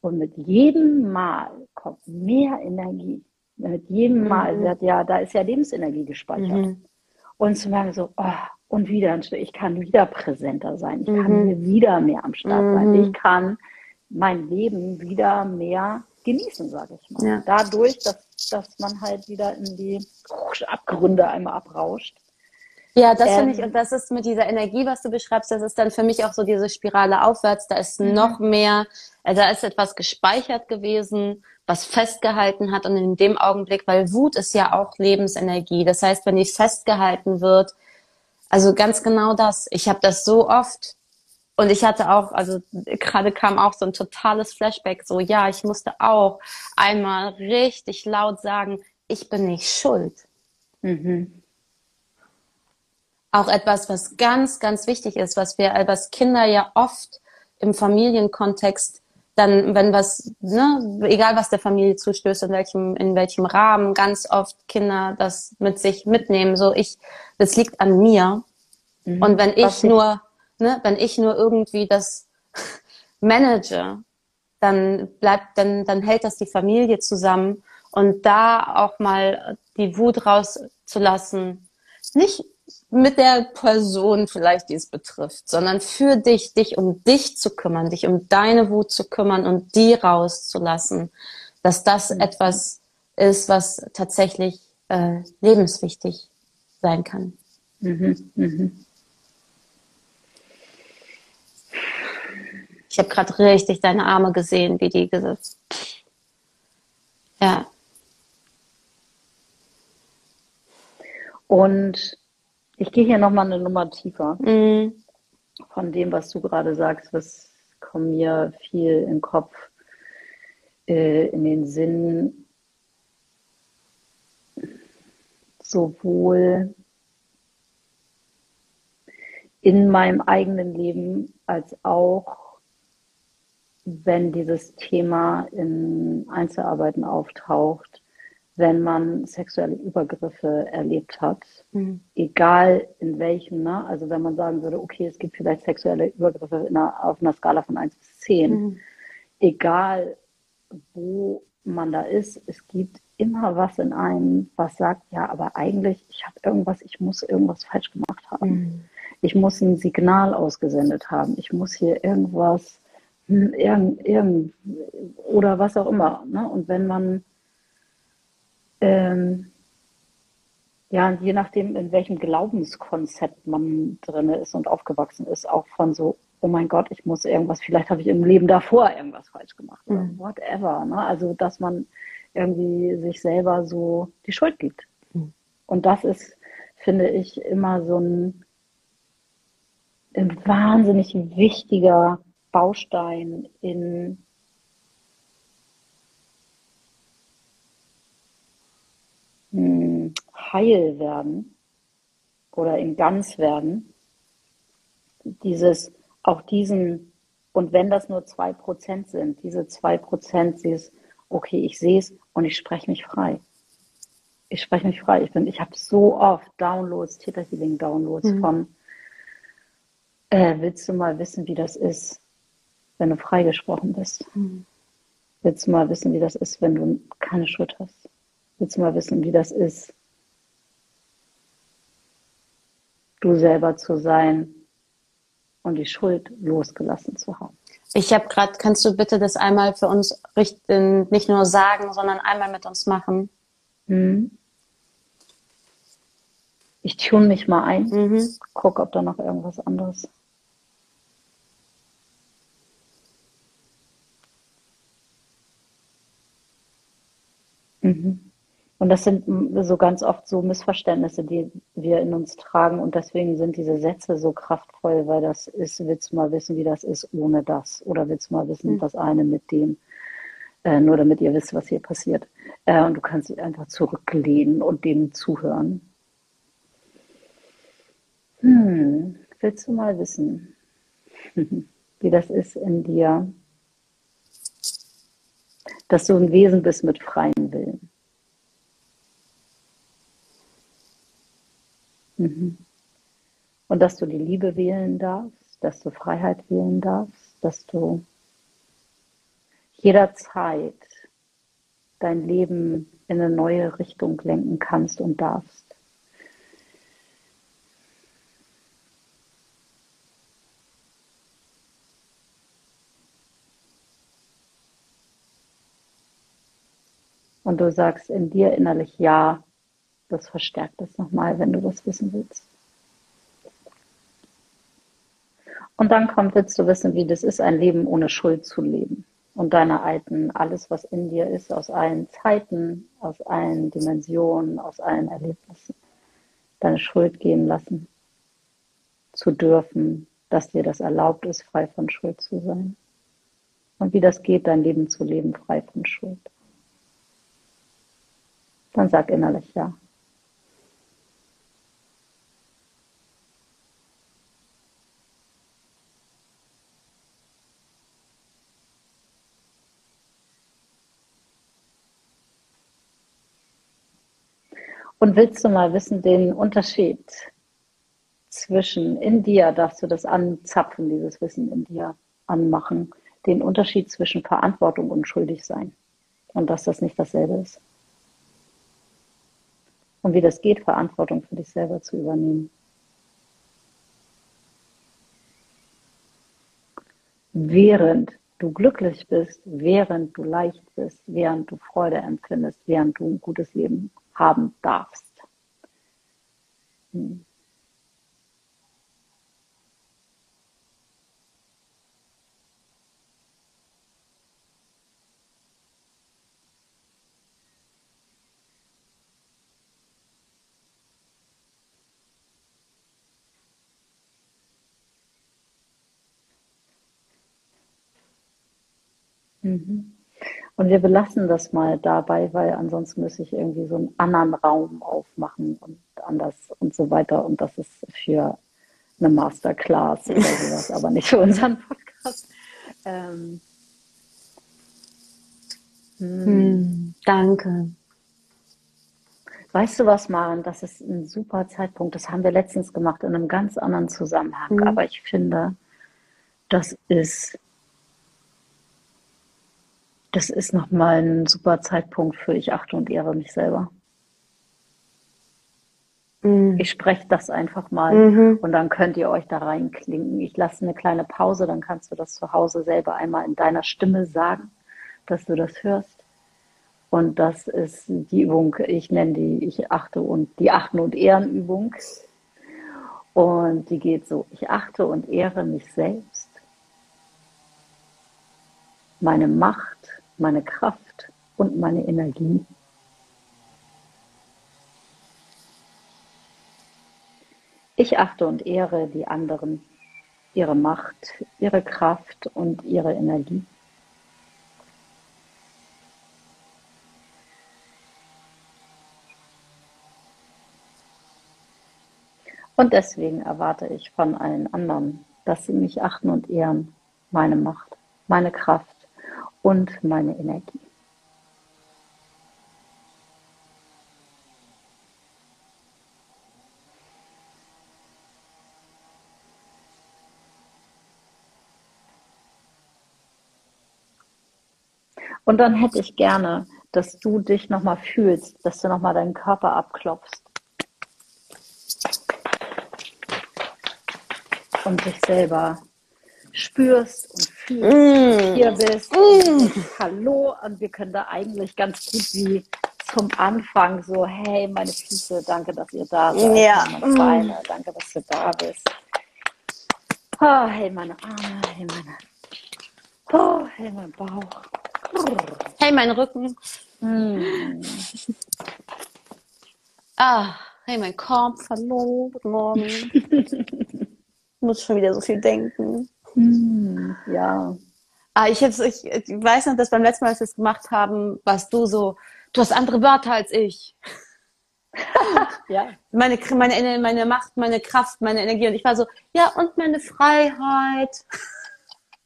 und mit jedem Mal kommt mehr Energie. Mit jedem Mal Mhm. wird ja, da ist ja Lebensenergie gespeichert. Mhm. Und zu merken so, oh, und wieder ein Stück, ich kann wieder präsenter sein, ich kann Mhm. hier wieder mehr am Start sein, Mhm. ich kann mein Leben wieder mehr genießen, sage ich mal. Ja. Dadurch, dass, dass man halt wieder in die Abgründe einmal abrauscht. Ja, das finde Ähm, ich, und das ist mit dieser Energie, was du beschreibst, das ist dann für mich auch so diese Spirale aufwärts. Da ist Mhm. noch mehr, also da ist etwas gespeichert gewesen, was festgehalten hat. Und in dem Augenblick, weil Wut ist ja auch Lebensenergie. Das heißt, wenn die festgehalten wird, also ganz genau das. Ich habe das so oft. Und ich hatte auch, also gerade kam auch so ein totales Flashback, so ja, ich musste auch einmal richtig laut sagen, ich bin nicht schuld Mhm. auch etwas, was ganz, ganz wichtig ist, was wir als Kinder ja oft im Familienkontext dann, wenn was, ne, egal was der Familie zustößt, in welchem, in welchem Rahmen, ganz oft Kinder das mit sich mitnehmen, so ich, das liegt an mir. Mhm. Und wenn ich Was ich- nur, ne, wenn ich nur irgendwie das manage, dann bleibt, dann, dann hält das die Familie zusammen. Und da auch mal die Wut rauszulassen. Nicht mit der Person vielleicht, die es betrifft, sondern für dich, dich um dich zu kümmern, dich um deine Wut zu kümmern und die rauszulassen, dass das mhm. etwas ist, was tatsächlich äh, lebenswichtig sein kann. Mhm. Mhm. Ich habe gerade richtig deine Arme gesehen, wie die gesetzt. Ja. Und ich gehe hier nochmal eine Nummer tiefer. Mhm. Von dem, was du gerade sagst, was kommt mir viel im Kopf, äh, in den Sinn, sowohl in meinem eigenen Leben als auch, wenn dieses Thema in Einzelarbeiten auftaucht, wenn man sexuelle Übergriffe erlebt hat, mhm. egal in welchem, ne? also wenn man sagen würde, okay, es gibt vielleicht sexuelle Übergriffe einer, auf einer Skala von 1 bis 10, mhm. egal wo man da ist, es gibt immer was in einem, was sagt, ja, aber eigentlich, ich habe irgendwas, ich muss irgendwas falsch gemacht haben. Mhm. Ich muss ein Signal ausgesendet haben. Ich muss hier irgendwas, irgend, irgend, oder was auch immer. Ne? Und wenn man ähm, ja, je nachdem, in welchem Glaubenskonzept man drin ist und aufgewachsen ist, auch von so, oh mein Gott, ich muss irgendwas, vielleicht habe ich im Leben davor irgendwas falsch gemacht mhm. whatever. Ne? Also, dass man irgendwie sich selber so die Schuld gibt. Mhm. Und das ist, finde ich, immer so ein, ein wahnsinnig wichtiger Baustein in hm, heil werden oder in ganz werden, dieses, auch diesen, und wenn das nur zwei Prozent sind, diese zwei Prozent, dieses, okay, ich sehe es und ich spreche mich frei. Ich spreche mich frei. Ich bin, ich habe so oft Downloads, Healing Downloads mhm. von, äh, willst du mal wissen, wie das ist, wenn du freigesprochen bist? Mhm. Willst du mal wissen, wie das ist, wenn du keine Schuld hast? Willst du mal wissen, wie das ist, du selber zu sein und die Schuld losgelassen zu haben? Ich habe gerade, kannst du bitte das einmal für uns richten, nicht nur sagen, sondern einmal mit uns machen? Mhm. Ich tune mich mal ein, mhm. guck, ob da noch irgendwas anderes Und das sind so ganz oft so Missverständnisse, die wir in uns tragen. Und deswegen sind diese Sätze so kraftvoll, weil das ist, willst du mal wissen, wie das ist ohne das? Oder willst du mal wissen, mhm. das eine mit dem? Äh, nur damit ihr wisst, was hier passiert. Äh, und du kannst dich einfach zurücklehnen und dem zuhören. Hm, willst du mal wissen, wie das ist in dir, dass du ein Wesen bist mit freiem Willen? Mhm. Und dass du die Liebe wählen darfst, dass du Freiheit wählen darfst, dass du jederzeit dein Leben in eine neue Richtung lenken kannst und darfst. Und du sagst in dir innerlich Ja, das verstärkt es nochmal, wenn du das wissen willst. Und dann kommt, willst du wissen, wie das ist, ein Leben ohne Schuld zu leben. Und deine alten, alles, was in dir ist, aus allen Zeiten, aus allen Dimensionen, aus allen Erlebnissen, deine Schuld gehen lassen zu dürfen, dass dir das erlaubt ist, frei von Schuld zu sein. Und wie das geht, dein Leben zu leben, frei von Schuld. Dann sag innerlich ja. Und willst du mal wissen, den Unterschied zwischen, in dir darfst du das anzapfen, dieses Wissen in dir anmachen, den Unterschied zwischen Verantwortung und schuldig sein. Und dass das nicht dasselbe ist. und wie das geht, Verantwortung für dich selber zu übernehmen. Während du glücklich bist, während du leicht bist, während du Freude empfindest, während du ein gutes Leben haben darfst. Hm. Mhm. Und wir belassen das mal dabei, weil ansonsten müsste ich irgendwie so einen anderen Raum aufmachen und anders und so weiter. Und das ist für eine Masterclass oder sowas, aber nicht für unseren Podcast. Ähm, hm, danke. Weißt du was, Maren? Das ist ein super Zeitpunkt. Das haben wir letztens gemacht in einem ganz anderen Zusammenhang. Mhm. Aber ich finde, das ist das ist nochmal ein super Zeitpunkt für ich achte und ehre mich selber. Mhm. Ich spreche das einfach mal mhm. und dann könnt ihr euch da reinklinken. Ich lasse eine kleine Pause, dann kannst du das zu Hause selber einmal in deiner Stimme sagen, dass du das hörst. Und das ist die Übung, ich nenne die Ich achte und die Achten und Ehren Übung. Und die geht so, ich achte und ehre mich selbst, meine Macht, meine Kraft und meine Energie. Ich achte und ehre die anderen, ihre Macht, ihre Kraft und ihre Energie. Und deswegen erwarte ich von allen anderen, dass sie mich achten und ehren, meine Macht, meine Kraft und meine Energie. Und dann hätte ich gerne, dass du dich nochmal fühlst, dass du nochmal deinen Körper abklopfst. Und dich selber spürst und fühlst, mm. hier bist. Mm. Hallo, und wir können da eigentlich ganz gut wie zum Anfang so, hey, meine Füße, danke, dass ihr da seid. Ja. Meine Beine, mm. danke, dass du da bist. Oh, hey, meine Arme, hey, meine, oh, hey, mein Bauch. Hey, mein Rücken. Mm. ah, hey, mein Kopf. Hallo, guten Morgen. ich muss schon wieder so viel denken. Hm, ja. Ah, ich, ich, ich weiß noch, dass beim letzten Mal, als wir es gemacht haben, warst du so, du hast andere Wörter als ich. ja. Meine, meine, meine Macht, meine Kraft, meine Energie. Und ich war so, ja, und meine Freiheit.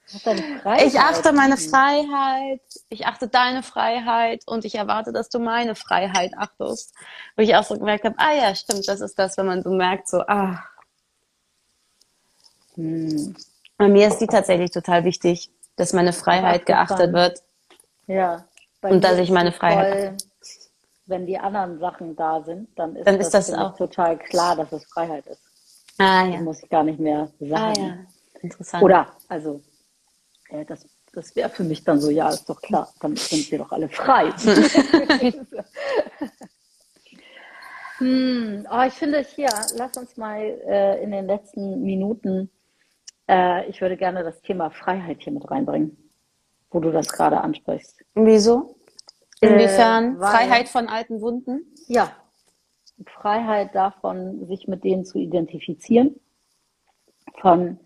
Freiheit. Ich achte meine Freiheit, ich achte deine Freiheit und ich erwarte, dass du meine Freiheit achtest. Wo ich auch so gemerkt habe, ah ja, stimmt, das ist das, wenn man so merkt, so, ah. Hm. Bei mir ist die tatsächlich total wichtig, dass meine Freiheit geachtet wird. Ja. Und dass ich meine Freiheit. Voll, wenn die anderen Sachen da sind, dann ist, dann das, ist das auch total klar, dass es Freiheit ist. Ah, ja. Das muss ich gar nicht mehr sagen. Ah, ja. Interessant. Oder, also, äh, das, das wäre für mich dann so, ja, ist doch klar, dann sind wir doch alle frei. hm, oh, ich finde hier, lass uns mal äh, in den letzten Minuten äh, ich würde gerne das Thema Freiheit hier mit reinbringen, wo du das gerade ansprichst. Wieso? Inwiefern? Äh, weil, Freiheit von alten Wunden? Ja. Freiheit davon, sich mit denen zu identifizieren, von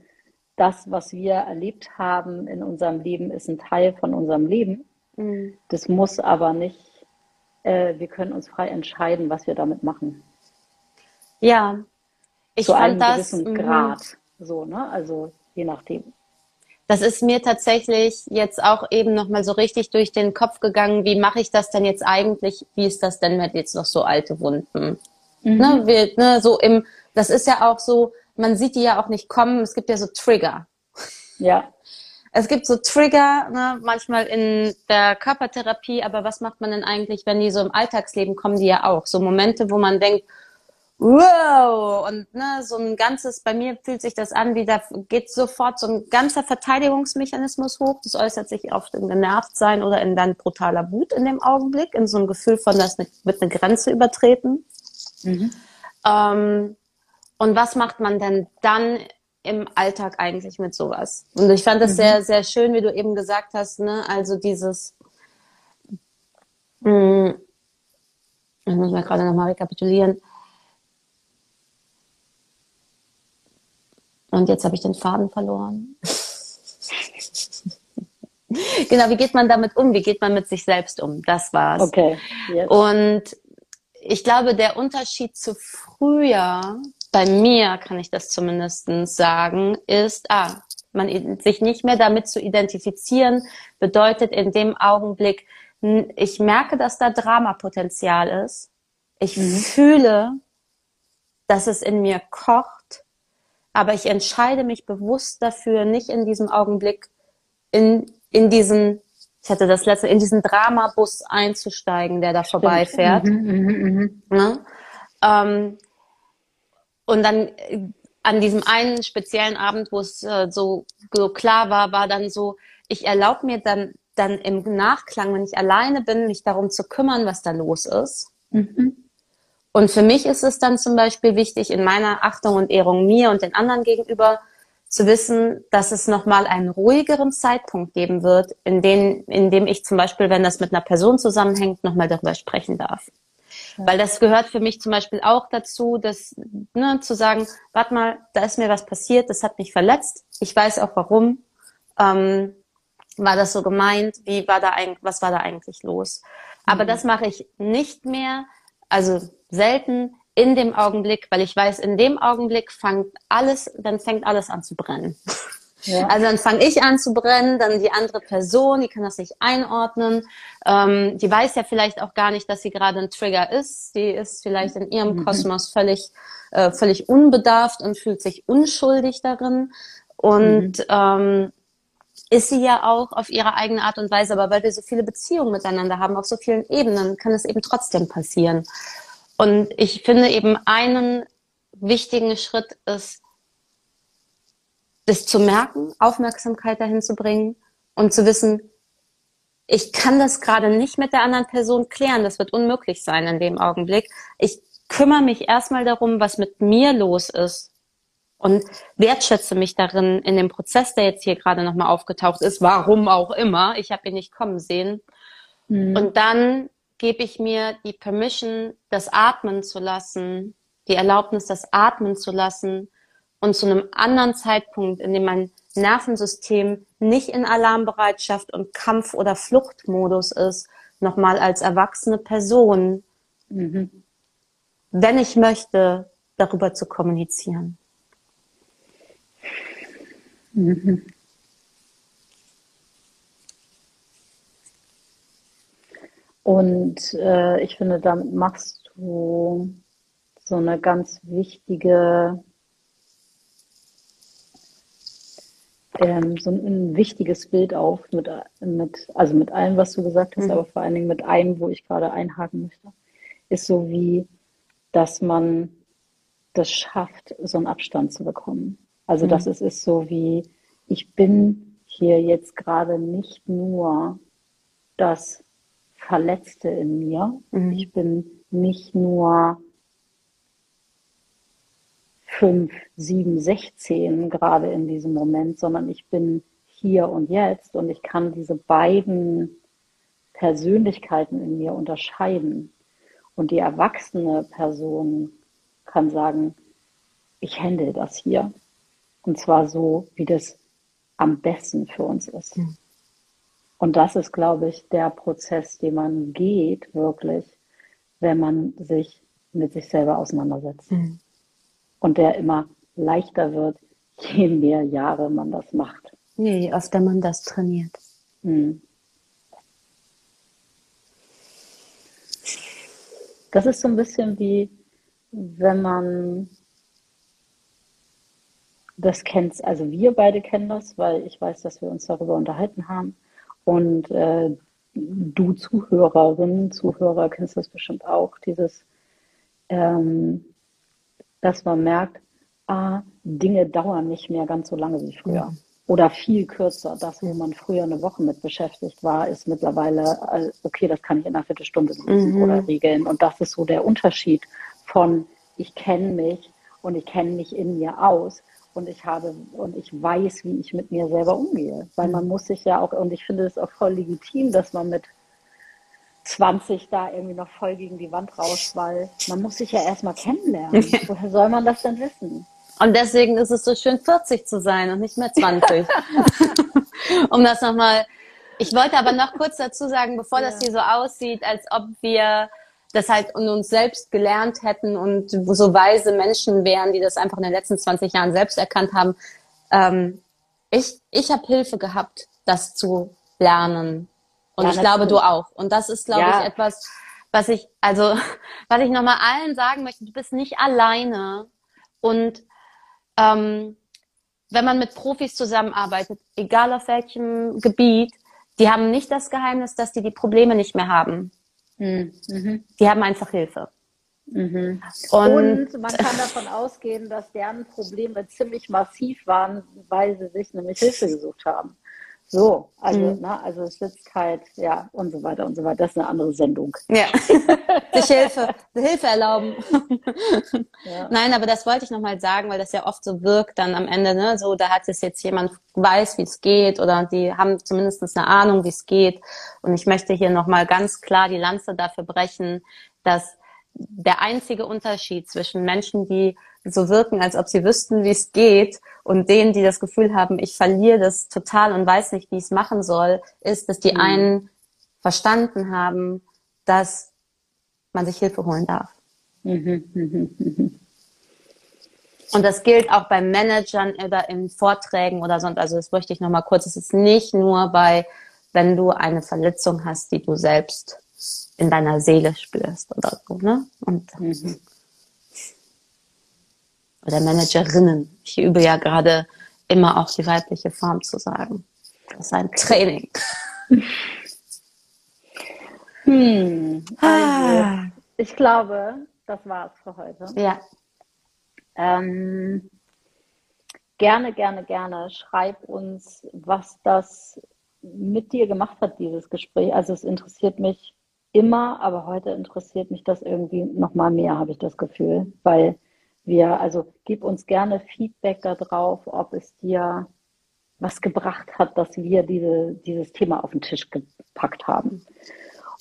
das, was wir erlebt haben in unserem Leben, ist ein Teil von unserem Leben. Mhm. Das muss aber nicht, äh, wir können uns frei entscheiden, was wir damit machen. Ja, ich Zu fand einem das, gewissen mhm. Grad. So, ne? Also je nachdem. Das ist mir tatsächlich jetzt auch eben nochmal so richtig durch den Kopf gegangen, wie mache ich das denn jetzt eigentlich? Wie ist das denn mit jetzt noch so alte Wunden? Mhm. Ne, wir, ne, so im, das ist ja auch so, man sieht die ja auch nicht kommen, es gibt ja so Trigger. Ja. es gibt so Trigger, ne, manchmal in der Körpertherapie, aber was macht man denn eigentlich, wenn die so im Alltagsleben kommen, die ja auch. So Momente, wo man denkt, wow, und ne, so ein ganzes, bei mir fühlt sich das an, wie da geht sofort so ein ganzer Verteidigungsmechanismus hoch. Das äußert sich oft in Genervtsein oder in dann brutaler Wut in dem Augenblick, in so ein Gefühl von, das wird eine Grenze übertreten. Mhm. Ähm, und was macht man denn dann im Alltag eigentlich mit sowas? Und ich fand das mhm. sehr, sehr schön, wie du eben gesagt hast, ne? Also dieses, mh, hm, ich muss mal gerade nochmal rekapitulieren. Und jetzt habe ich den Faden verloren. genau, wie geht man damit um? Wie geht man mit sich selbst um? Das war's. Okay. Yes. Und ich glaube, der Unterschied zu früher bei mir kann ich das zumindest sagen, ist, ah, man sich nicht mehr damit zu identifizieren, bedeutet in dem Augenblick, ich merke, dass da Dramapotenzial ist. Ich mhm. fühle, dass es in mir kocht, aber ich entscheide mich bewusst dafür, nicht in diesem Augenblick in, in diesen, ich hatte das letzte, in diesen Dramabus einzusteigen, der da Stimmt. vorbeifährt. Mhm, mh, mh. Ja? Ähm, und dann äh, an diesem einen speziellen Abend, wo es äh, so, so klar war, war dann so, ich erlaube mir dann, dann im Nachklang, wenn ich alleine bin, mich darum zu kümmern, was da los ist. Mhm. Und für mich ist es dann zum Beispiel wichtig, in meiner Achtung und Ehrung mir und den anderen gegenüber zu wissen, dass es nochmal einen ruhigeren Zeitpunkt geben wird, in, den, in dem ich zum Beispiel, wenn das mit einer Person zusammenhängt, nochmal darüber sprechen darf. Weil das gehört für mich zum Beispiel auch dazu, dass, ne, zu sagen, warte mal, da ist mir was passiert, das hat mich verletzt. Ich weiß auch warum. Ähm, war das so gemeint? Wie war da eigentlich, was war da eigentlich los? Aber mhm. das mache ich nicht mehr, also selten in dem Augenblick, weil ich weiß, in dem Augenblick fängt alles, dann fängt alles an zu brennen. Ja. Also dann fange ich an zu brennen, dann die andere Person, die kann das nicht einordnen. Ähm, die weiß ja vielleicht auch gar nicht, dass sie gerade ein Trigger ist. Die ist vielleicht in ihrem mhm. Kosmos völlig, äh, völlig unbedarft und fühlt sich unschuldig darin. Und mhm. ähm, ist sie ja auch auf ihre eigene Art und Weise, aber weil wir so viele Beziehungen miteinander haben, auf so vielen Ebenen, kann es eben trotzdem passieren. Und ich finde eben einen wichtigen Schritt ist, das zu merken, Aufmerksamkeit dahin zu bringen und zu wissen, ich kann das gerade nicht mit der anderen Person klären. Das wird unmöglich sein in dem Augenblick. Ich kümmere mich erstmal darum, was mit mir los ist und wertschätze mich darin in dem Prozess, der jetzt hier gerade nochmal aufgetaucht ist, warum auch immer. Ich habe ihn nicht kommen sehen. Mhm. Und dann gebe ich mir die Permission, das atmen zu lassen, die Erlaubnis, das atmen zu lassen und zu einem anderen Zeitpunkt, in dem mein Nervensystem nicht in Alarmbereitschaft und Kampf- oder Fluchtmodus ist, nochmal als erwachsene Person, mhm. wenn ich möchte, darüber zu kommunizieren. Mhm. Und äh, ich finde, damit machst du so eine ganz wichtige ähm, so ein, ein, wichtiges Bild auf, mit, mit, also mit allem, was du gesagt hast, mhm. aber vor allen Dingen mit einem, wo ich gerade einhaken möchte, ist so wie, dass man das schafft, so einen Abstand zu bekommen. Also, mhm. dass es ist so wie, ich bin hier jetzt gerade nicht nur das Verletzte in mir, mhm. ich bin nicht nur 5, 7, 16 gerade in diesem Moment, sondern ich bin hier und jetzt und ich kann diese beiden Persönlichkeiten in mir unterscheiden. Und die erwachsene Person kann sagen, ich handle das hier. Und zwar so, wie das am besten für uns ist. Mhm. Und das ist, glaube ich, der Prozess, den man geht, wirklich, wenn man sich mit sich selber auseinandersetzt. Mhm und der immer leichter wird, je mehr Jahre man das macht. Je öfter man das trainiert. Hm. Das ist so ein bisschen wie, wenn man das kennst, also wir beide kennen das, weil ich weiß, dass wir uns darüber unterhalten haben. Und äh, du Zuhörerinnen, Zuhörer kennst das bestimmt auch, dieses, ähm, dass man merkt, ah, Dinge dauern nicht mehr ganz so lange wie früher. Mhm. Oder viel kürzer. Das, wo man früher eine Woche mit beschäftigt war, ist mittlerweile, okay, das kann ich in einer Viertelstunde lösen mhm. oder regeln. Und das ist so der Unterschied von, ich kenne mich und ich kenne mich in mir aus und ich habe und ich weiß, wie ich mit mir selber umgehe. Weil man muss sich ja auch, und ich finde es auch voll legitim, dass man mit 20 da irgendwie noch voll gegen die Wand rauscht, weil man muss sich ja erstmal kennenlernen. Woher soll man das denn wissen? Und deswegen ist es so schön, 40 zu sein und nicht mehr 20. um das nochmal. Ich wollte aber noch kurz dazu sagen, bevor ja. das hier so aussieht, als ob wir das halt in uns selbst gelernt hätten und so weise Menschen wären, die das einfach in den letzten 20 Jahren selbst erkannt haben. Ähm, ich ich habe Hilfe gehabt, das zu lernen. Und ja, ich glaube, du auch. Und das ist, glaube ja. ich, etwas, was ich, also, was ich nochmal allen sagen möchte, du bist nicht alleine. Und ähm, wenn man mit Profis zusammenarbeitet, egal auf welchem Gebiet, die haben nicht das Geheimnis, dass die die Probleme nicht mehr haben. Hm, mhm. Die haben einfach Hilfe. Mhm. Und, und, man kann davon ausgehen, dass deren Probleme ziemlich massiv waren, weil sie sich nämlich Hilfe gesucht haben. So, also, mhm. na, ne, also Sitzkeit, ja, und so weiter und so weiter. Das ist eine andere Sendung. Ja. Sich Hilfe, Hilfe erlauben. Ja. Nein, aber das wollte ich nochmal sagen, weil das ja oft so wirkt dann am Ende, ne, so, da hat es jetzt jemand weiß, wie es geht, oder die haben zumindest eine Ahnung, wie es geht. Und ich möchte hier nochmal ganz klar die Lanze dafür brechen, dass der einzige Unterschied zwischen Menschen, die so wirken, als ob sie wüssten, wie es geht, und denen, die das Gefühl haben, ich verliere das total und weiß nicht, wie ich es machen soll, ist, dass die mhm. einen verstanden haben, dass man sich Hilfe holen darf. Mhm. Mhm. Und das gilt auch bei Managern oder in Vorträgen oder sonst. Also das möchte ich nochmal kurz. Es ist nicht nur bei, wenn du eine Verletzung hast, die du selbst in deiner Seele spürst oder so, ne? Und mhm oder Managerinnen. Ich übe ja gerade immer auch die weibliche Form zu sagen. Das ist ein Training. Hm, also, ah. ich glaube, das war's für heute. Ja. Ähm, gerne, gerne, gerne schreib uns, was das mit dir gemacht hat, dieses Gespräch. Also es interessiert mich immer, aber heute interessiert mich das irgendwie noch mal mehr, habe ich das Gefühl, weil wir, also gib uns gerne Feedback darauf, ob es dir was gebracht hat, dass wir diese, dieses Thema auf den Tisch gepackt haben.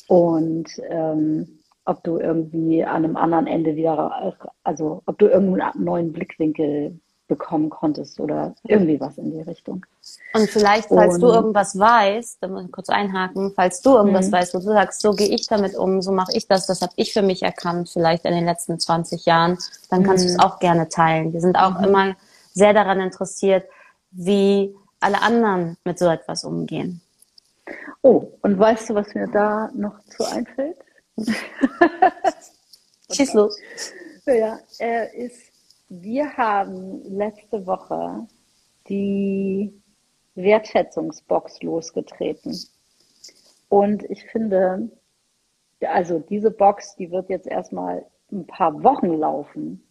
Und ähm, ob du irgendwie an einem anderen Ende wieder, also ob du irgendeinen neuen Blickwinkel bekommen konntest oder irgendwie was in die Richtung. Und vielleicht, falls und, du irgendwas weißt, da muss ich kurz einhaken, falls du irgendwas mhm. weißt, wo du sagst, so gehe ich damit um, so mache ich das, das habe ich für mich erkannt, vielleicht in den letzten 20 Jahren, dann kannst du es mhm. auch gerne teilen. Wir sind auch mhm. immer sehr daran interessiert, wie alle anderen mit so etwas umgehen. Oh, und weißt du, was mir da noch zu einfällt? Schieß los. Ja, er ist wir haben letzte Woche die Wertschätzungsbox losgetreten. Und ich finde, also diese Box, die wird jetzt erstmal ein paar Wochen laufen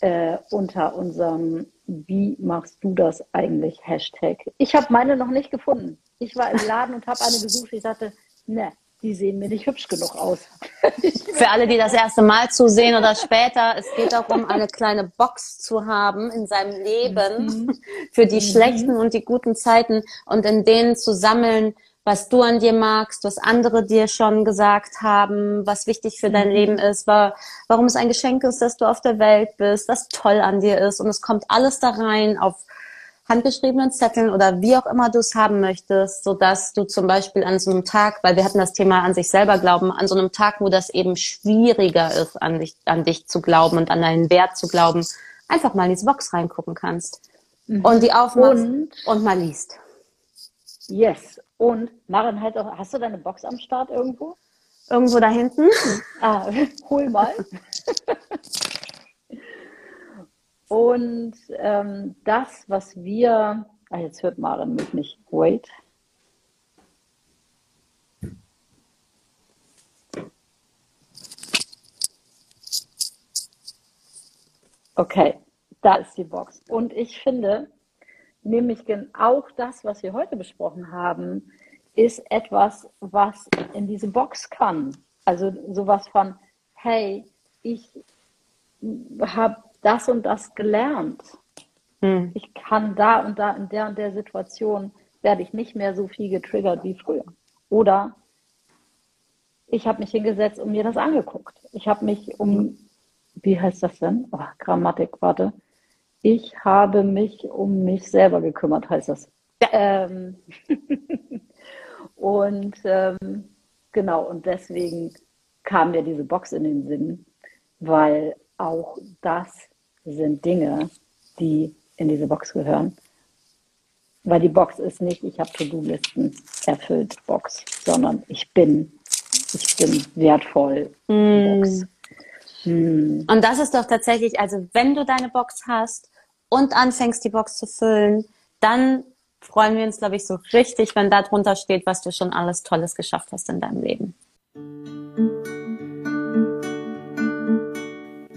äh, unter unserem Wie machst du das eigentlich Hashtag. Ich habe meine noch nicht gefunden. Ich war im Laden und habe eine gesucht. Ich dachte, ne, die sehen mir nicht hübsch genug aus. Für alle, die das erste Mal zusehen oder später, es geht darum, eine kleine Box zu haben in seinem Leben mhm. für die mhm. schlechten und die guten Zeiten und in denen zu sammeln, was du an dir magst, was andere dir schon gesagt haben, was wichtig für dein mhm. Leben ist, warum es ein Geschenk ist, dass du auf der Welt bist, was toll an dir ist. Und es kommt alles da rein auf handgeschriebenen Zetteln oder wie auch immer du es haben möchtest, so dass du zum Beispiel an so einem Tag, weil wir hatten das Thema an sich selber glauben, an so einem Tag, wo das eben schwieriger ist, an dich, an dich zu glauben und an deinen Wert zu glauben, einfach mal in diese Box reingucken kannst mhm. und die aufmachst und, und, mal liest. Yes. Und Maren, halt auch, hast du deine Box am Start irgendwo? Irgendwo da hinten. Ah, hol mal. Und ähm, das, was wir, ah, jetzt hört Maren mich nicht, wait. Okay, da ist die Box. Und ich finde, nämlich auch das, was wir heute besprochen haben, ist etwas, was in diese Box kann. Also sowas von, hey, ich habe das und das gelernt. Hm. Ich kann da und da in der und der Situation werde ich nicht mehr so viel getriggert wie früher. Oder ich habe mich hingesetzt und mir das angeguckt. Ich habe mich um, wie heißt das denn? Oh, Grammatik, warte. Ich habe mich um mich selber gekümmert, heißt das. Ja. Ähm, und ähm, genau, und deswegen kam mir diese Box in den Sinn, weil auch das sind Dinge, die in diese Box gehören. Weil die Box ist nicht, ich habe To-Do-Listen erfüllt, Box, sondern ich bin, ich bin wertvoll, mm. Box. Mm. Und das ist doch tatsächlich, also wenn du deine Box hast und anfängst, die Box zu füllen, dann freuen wir uns, glaube ich, so richtig, wenn da drunter steht, was du schon alles Tolles geschafft hast in deinem Leben.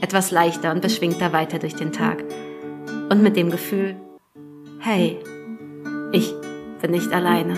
etwas leichter und beschwingter weiter durch den Tag. Und mit dem Gefühl, hey, ich bin nicht alleine.